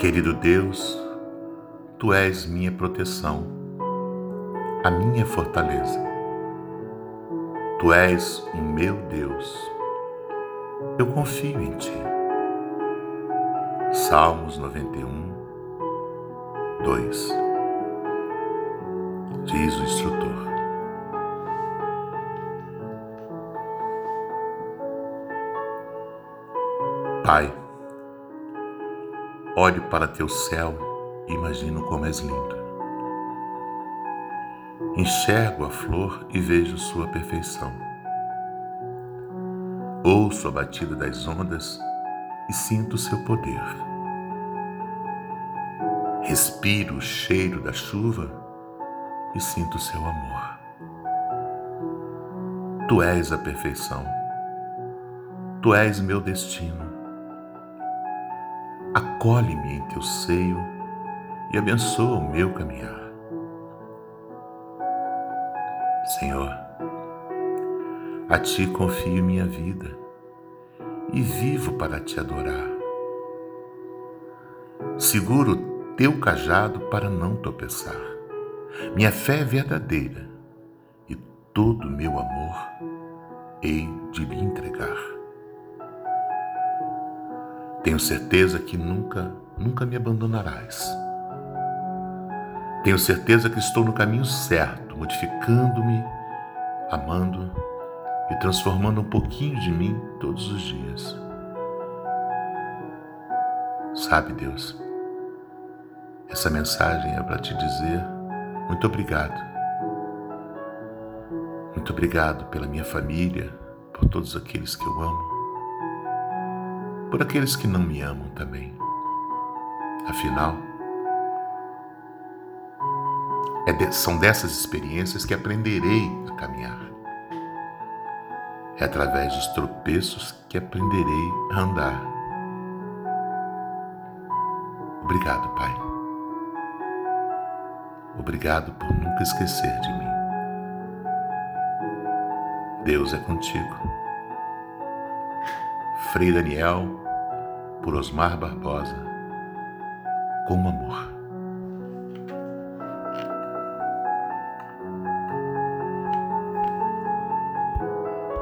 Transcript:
Querido Deus, Tu és minha proteção, a minha fortaleza. Tu és o meu Deus. Eu confio em Ti. Salmos 91, 2 Diz o instrutor. Pai, olho para teu céu e imagino como és lindo. Enxergo a flor e vejo sua perfeição. Ouço a batida das ondas e sinto seu poder. Respiro o cheiro da chuva e sinto seu amor. Tu és a perfeição. Tu és meu destino. Acolhe-me em teu seio e abençoa o meu caminhar. Senhor, a ti confio minha vida e vivo para te adorar. Seguro teu cajado para não tropeçar. Minha fé é verdadeira e todo meu amor hei de lhe entregar. Tenho certeza que nunca, nunca me abandonarás. Tenho certeza que estou no caminho certo, modificando-me, amando e transformando um pouquinho de mim todos os dias. Sabe, Deus, essa mensagem é para te dizer muito obrigado. Muito obrigado pela minha família, por todos aqueles que eu amo por aqueles que não me amam também. Afinal, é de, são dessas experiências que aprenderei a caminhar. É através dos tropeços que aprenderei a andar. Obrigado, Pai. Obrigado por nunca esquecer de mim. Deus é contigo. Frei Daniel, por Osmar Barbosa, com amor.